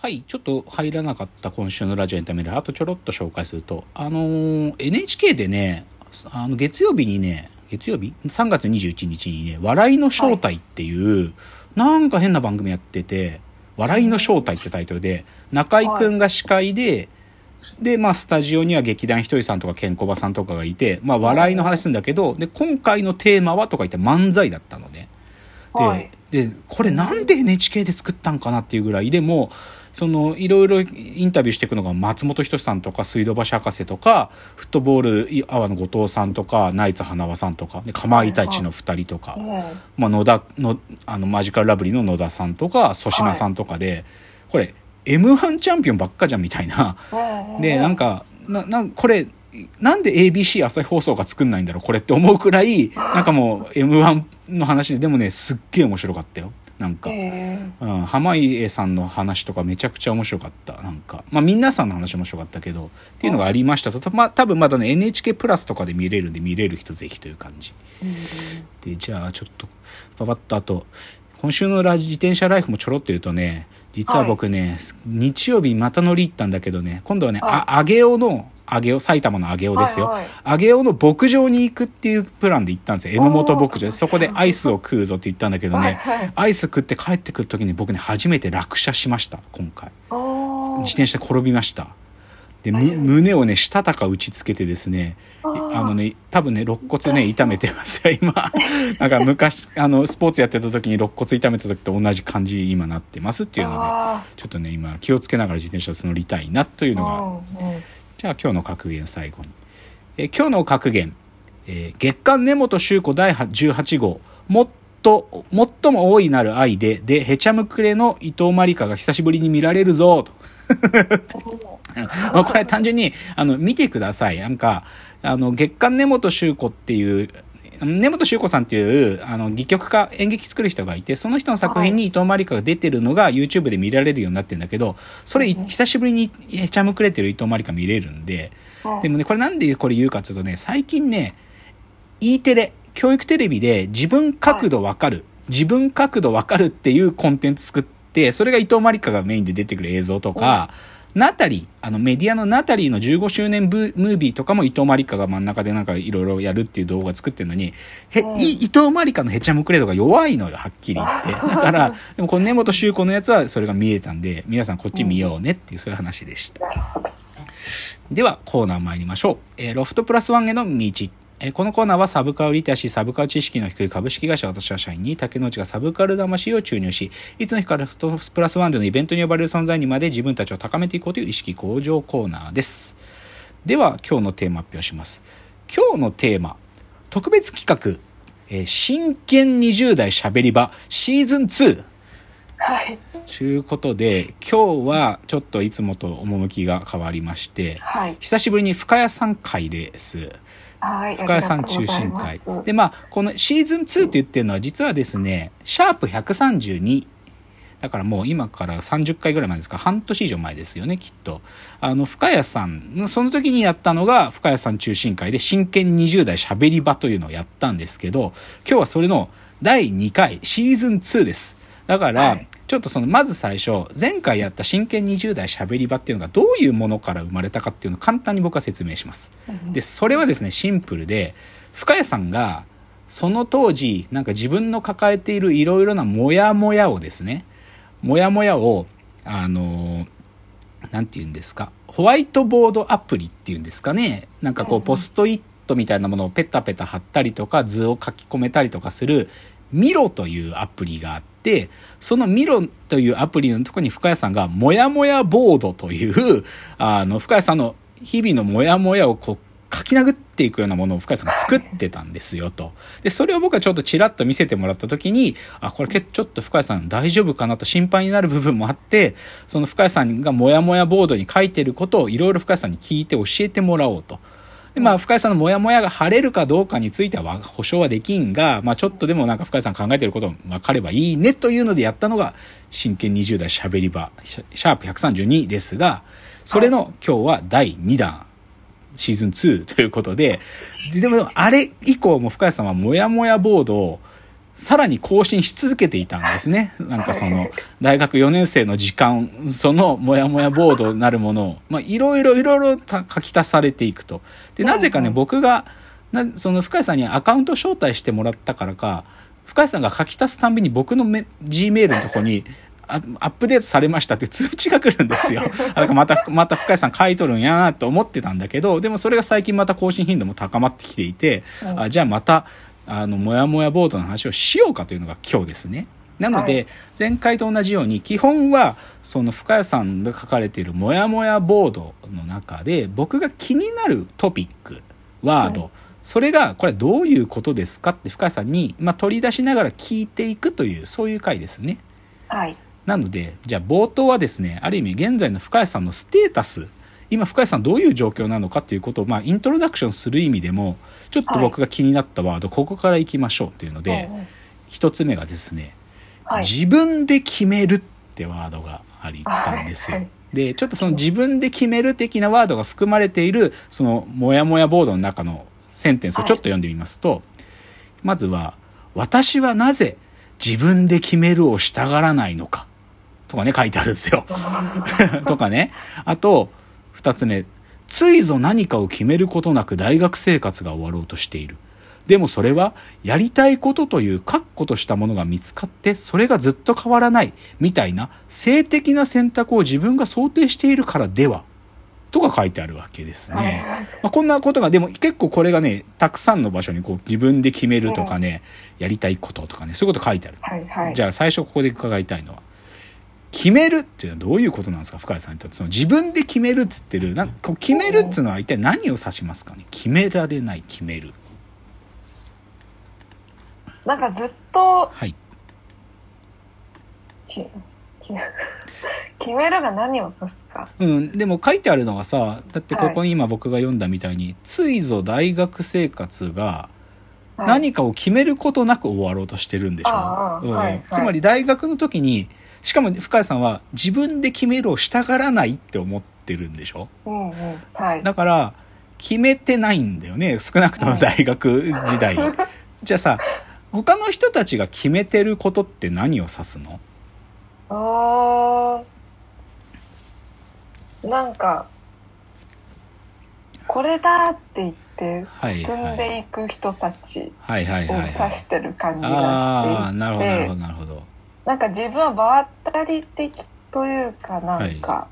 はい、ちょっと入らなかった今週のラジオエンタメで、あとちょろっと紹介すると、あのー NHK でね、あの月曜日にね、月曜日 ?3 月21日にね、笑いの正体っていう、なんか変な番組やってて、笑いの正体ってタイトルで、中居くんが司会で、で、まあ、スタジオには劇団ひとりさんとかケンコバさんとかがいて、まあ、笑いの話するんだけど、で、今回のテーマはとか言って漫才だったのね。で、はいで、これなんで NHK で作ったんかなっていうぐらい、でも、その、いろいろインタビューしていくのが松本人志さんとか、水道橋博士とか、フットボール、阿波の後藤さんとか、ナイツ花輪さんとか、で、かまいたちの二人とか、まあ、野田の、あの、マジカルラブリーの野田さんとか、粗品さんとかで、これ、M1 チャンピオンばっかじゃんみたいな。で、なんか、な、なんこれ、なんで ABC 朝日放送が作んないんだろうこれって思うくらい、なんかもう M1 の話で、でもね、すっげえ面白かったよ。なんか。うん、濱家さんの話とかめちゃくちゃ面白かった。なんか。まあ皆さんの話面白かったけど、っていうのがありましたと。まあ多分まだね、NHK プラスとかで見れるんで見れる人ぜひという感じ。で、じゃあちょっと、パパッとあと、今週のラジ自転車ライフもちょろっと言うとね、実は僕ね、日曜日また乗り行ったんだけどね、今度はね、はいあ、上尾の、上尾、埼玉の上尾ですよ。はいはい上尾の牧場に行くっていうプランで行ったんですよ。榎本牧場で。そこでアイスを食うぞって言ったんだけどね、はいはいアイス食って帰ってくる時に僕ね、初めて落車しました、今回。自自転車で転びました。で、胸をね、したたか打ちつけてですね、あのね、多分ね、肋骨ね、痛めてますよ、今。なんか昔、あの、スポーツやってた時に肋骨痛めた時と同じ感じ今なってますっていうので、ちょっとね、今気をつけながら自転車を乗りたいなというのが、じゃあ今日の格言最後に。えー今日の格言、えー月刊根本周子第18号、もっと、最も大いなる愛で、で、へちゃむくれの伊藤まりかが久しぶりに見られるぞ、と。まあこれは単純に、あの、見てください。なんか、あの、月刊根本周子っていう、根本周子さんっていう、あの、戯曲家、演劇作る人がいて、その人の作品に伊藤まりかが出てるのが YouTube で見られるようになってるんだけど、それ、久しぶりにへちゃむくれてる伊藤まりか見れるんで、でもね、これなんでこれ言うかっていうとね、最近ね、E テレ、教育テレビで自分角度わかる、自分角度わかるっていうコンテンツ作って、それが伊藤まりかがメインで出てくる映像とか、ナタリー、あのメディアのナタリーの15周年ブムービーとかも伊藤まりかが真ん中でなんかいろいろやるっていう動画作ってるのに、へ、うんい伊藤まりかのへちゃむくれ度が弱いのよ、はっきり言って。だから、でもこの根本周子のやつはそれが見えたんで、皆さんこっち見ようねっていうそういう話でした。では、コーナー参りましょう。えーロフトプラスワンへの道。えこのコーナーはサブカルリテラシー、サブカル知識の低い株式会社私は社員に竹之内がサブカル魂を注入し、いつの日かロフトプラスワンでのイベントに呼ばれる存在にまで自分たちを高めていこうという意識向上コーナーです。では、今日のテーマ発表します。今日のテーマ、特別企画、えー真剣20代しゃべり場シーズン2。はい。ということで、今日はちょっといつもと趣が変わりまして、はい。久しぶりに深谷さん会です。はい。深谷さん中心会で、まあ、このシーズン2って言ってるのは実はですね、シャープ132。だからもう今から30回ぐらい前ですか、半年以上前ですよね、きっと。あの、深谷さん、その時にやったのが深谷さん中心会で真剣20代喋り場というのをやったんですけど、今日はそれの第2回、シーズン2です。だから、はいちょっとその、まず最初、前回やった真剣20代喋り場っていうのがどういうものから生まれたかっていうのを簡単に僕は説明します。で、それはですね、シンプルで、深谷さんが、その当時、なんか自分の抱えているいろいろなモヤモヤをですね、モヤモヤを、あの、なんて言うんですか、ホワイトボードアプリっていうんですかね、なんかこう、ポストイットみたいなものをペタペタ貼ったりとか、図を書き込めたりとかする、ミロというアプリがあって、そのミロというアプリのとこに深谷さんが、モヤモヤボードという、あの、深谷さんの日々のモヤモヤをこう、書き殴っていくようなものを深谷さんが作ってたんですよと。で、それを僕はちょっとチラッと見せてもらった時に、あ、これけちょっと深谷さん大丈夫かなと心配になる部分もあって、その深谷さんがモヤモヤボードに書いてることをいろいろ深谷さんに聞いて教えてもらおうと。で、まあ、深谷さんのモヤモヤが晴れるかどうかについては保証はできんが、まあ、ちょっとでもなんか深谷さん考えてること分かればいいねというのでやったのが、真剣20代しゃべり場、シャープ132ですが、それの今日は第2弾。シーズン2ということで、ででもあれ以降も深谷さんはモヤモヤボードをさらに更新し続けていたんですね。なんかその、大学4年生の時間、そのモヤモヤボードなるものを、まあ、いろいろいろいろ書き足されていくと。で、なぜかね、僕が、なその深井さんにアカウント招待してもらったからか、深井さんが書き足すたんびに僕のメ G メールのとこに、あアップデートされましたって通知が来るんですよ。あだからまた、また深井さん書いとるんやなと思ってたんだけど、でもそれが最近また更新頻度も高まってきていて、うんあじゃあまた、あの、もやもやボードの話をしようかというのが今日ですね。なので、はい前回と同じように、基本は、その深谷さんが書かれているもやもやボードの中で、僕が気になるトピック、ワード、はいそれが、これどういうことですかって深谷さんに、まあ、取り出しながら聞いていくという、そういう回ですね。はい。なので、じゃあ冒頭はですね、ある意味現在の深谷さんのステータス、今深谷さんどういう状況なのかということを、まあ、イントロダクションする意味でも、ちょっと僕が気になったワード、ここから行きましょうというので、うんうん一つ目がですね、はい。自分で決めるってワードがありったんですよ。はいはいで、ちょっとその自分で決める的なワードが含まれている、そのモヤモヤボードの中のセンテンスをちょっと読んでみますと、まずは、私はなぜ自分で決めるをしたがらないのか。とかね、書いてあるんですよ。とかね。あと、二つ目。ついぞ何かを決めることなく大学生活が終わろうとしている。でもそれは、やりたいことという確固としたものが見つかって、それがずっと変わらない、みたいな、性的な選択を自分が想定しているからでは、とか書いてあるわけですはいね。まあ、こんなことが、でも結構これがね、たくさんの場所にこう自分で決めるとかね、やりたいこととかね、そういうこと書いてある。はいはい。じゃあ最初ここで伺いたいのは、決めるっていうのはどういうことなんですか？深谷さんにとって。その自分で決めるっつってる、なんかこう決めるっつうのは一体何を指しますかね？決められない、決める。なんかずっとはい。きき決めるが何を指すか。うん、でも書いてあるのがさ、だってここに今僕が読んだみたいに、ついぞ大学生活がはい何かを決めることなく終わろうとしてるんでしょ、うはいはいつまり大学の時に、しかも深谷さんは自分で決めるをしたがらないって思ってるんでしょ？うんうん。はい。だから、決めてないんだよね。少なくとも大学時代。じゃあさ、他の人たちが決めてることって何を指すの？あーなんかこれだって言ってはい進んでいく人たちはいはいをはい、はい。指してる感じがああ、していなるほど、なるほど、てなるほど。なんか自分は場当たり的というかなんか、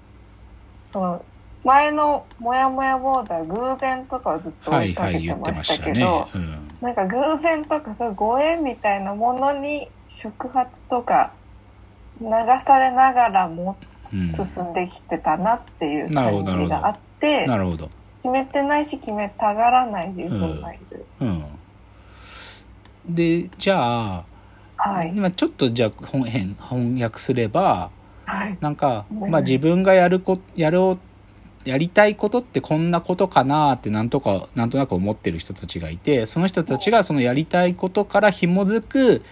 その前のモヤモヤボーダー偶然とかはずっと追いかけてましましたたねけど。うん。なんか偶然とかそういうご縁みたいなものに触発とか流されながらもうん、進んできてたなっていう感じがあってなるほど。決めてないし決めたがらない自分がいる、うん。で、じゃあ、はい。今ちょっとじゃあ本変翻訳すれば、はい。なんか、まあ自分がやるこ、やろう、やりたいことってこんなことかなってなんとか、なんとなく思ってる人たちがいて、その人たちがそのやりたいことから紐づく、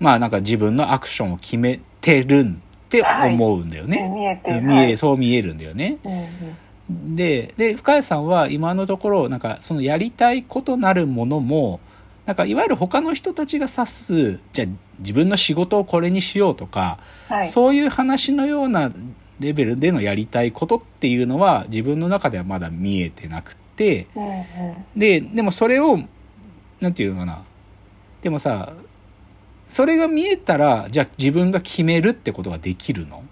まあなんか自分のアクションを決めてるって思うんだよね。見えて見え、はい。そう見えるんだよね。うんうん。で、で、深谷さんは今のところ、なんかそのやりたいことなるものも、なんかいわゆる他の人たちが指す、じゃあ自分の仕事をこれにしようとか、はい。そういう話のようなレベルでのやりたいことっていうのは自分の中ではまだ見えてなくて、うんうん。で、でもそれを、なんていうのかな。でもさ、それが見えたら、じゃあ自分が決めるってことができるの？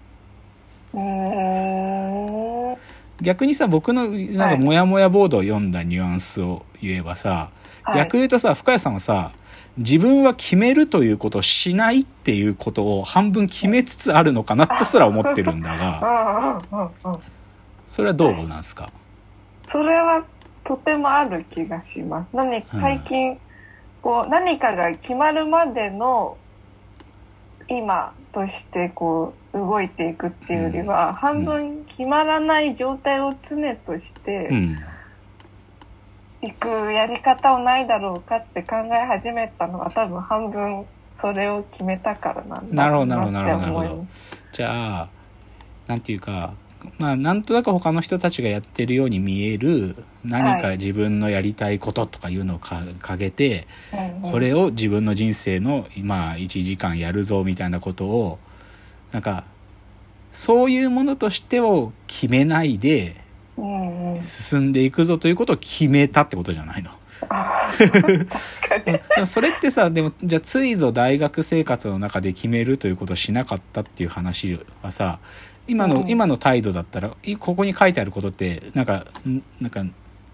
うーん。逆にさ、僕のなんかモヤモヤボードを読んだニュアンスを言えばさ、はい逆言うとさ、深谷さんはさ、自分は決めるということをしないっていうことを半分決めつつあるのかなとすら思ってるんだが、うんうんうんうんそれはどうなんですか？それはとてもある気がします。何うん最近、こう何かが決まるまでの今としてこう動いていくっていうよりは、半分決まらない状態を常としうてん。いくやり方をないだろうかって考え始めたのは多分半分それを決めたからなんだろうなるほどなるほどなるほど。じゃあ、なんていうか、まあなんとなく他の人たちがやってるように見える何か自分のやりたいこととかいうのをかかけて、これを自分の人生のまあ1時間やるぞみたいなことをなんかそういうものとしてを決めないで進んでいくぞということを決めたってことじゃないの。あ確かに。でもそれってさでもじゃあついぞ大学生活の中で決めるということをしなかったっていう話はさ今の、うん。今の態度だったらいここに書いてあることってなんかんなんか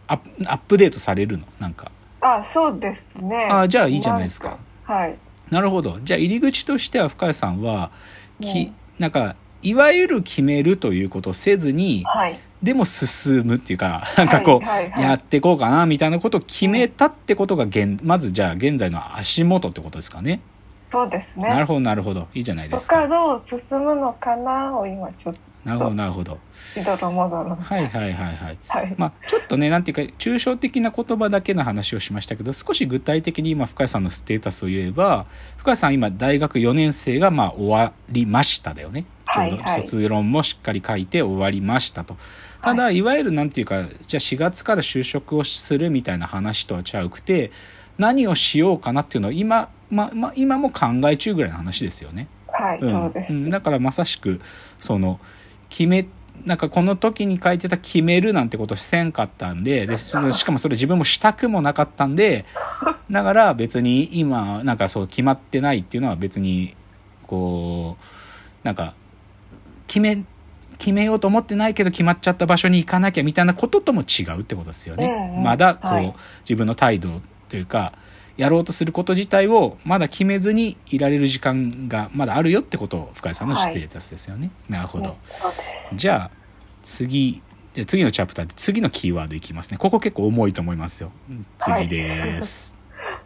アップアップデートされるの？なんか。あそうですね。あじゃあいいじゃないですか。はい。なるほど。じゃあ入り口としては深谷さんはき、う。んなんかいわゆる決めるということをせずにはいでも進むっていうかなんかこう、やっていこうかなみたいなことを決めたってことが現まずじゃあ現在の足元ってことですかね。そうですねなるほどなるほどいいじゃないでとすか。かどう進むのかなを今ちょっとなるほどなるほど。はいはいはいはい。はいまあちょっとねなんていうか抽象的な言葉だけの話をしましたけど少し具体的に今深谷さんのステータスを言えば深谷さん今大学4年生がまあ終わりましただよね。はいはい卒論もしっかり書いて終わりましたと。ただ、い、わゆるなんていうかじゃあ4月から就職をするみたいな話とはちゃうくて何をしようかなっていうのを今,、まま、今も考え中ぐらいの話ですよね。はい、うん。そうです、ん。だからまさしくその決めなんかこの時に書いてた決めるなんてことせんかったんででしかもそれ自分もしたくもなかったんで だから別に今なんかそう決まってないっていうのは別にこうなんか決め決めようと思ってないけど決まっちゃった場所に行かなきゃみたいなこととも違うってことですよね。まだこう、はい。自分の態度というかやろうとすること自体をまだ決めずにいられる時間がまだあるよってことを深井さんのステータスですよね。なるほど。じゃあ次じゃあ次のチャプターで次のキーワードいきますね。ここ結構重いと思いますよ。うん次です。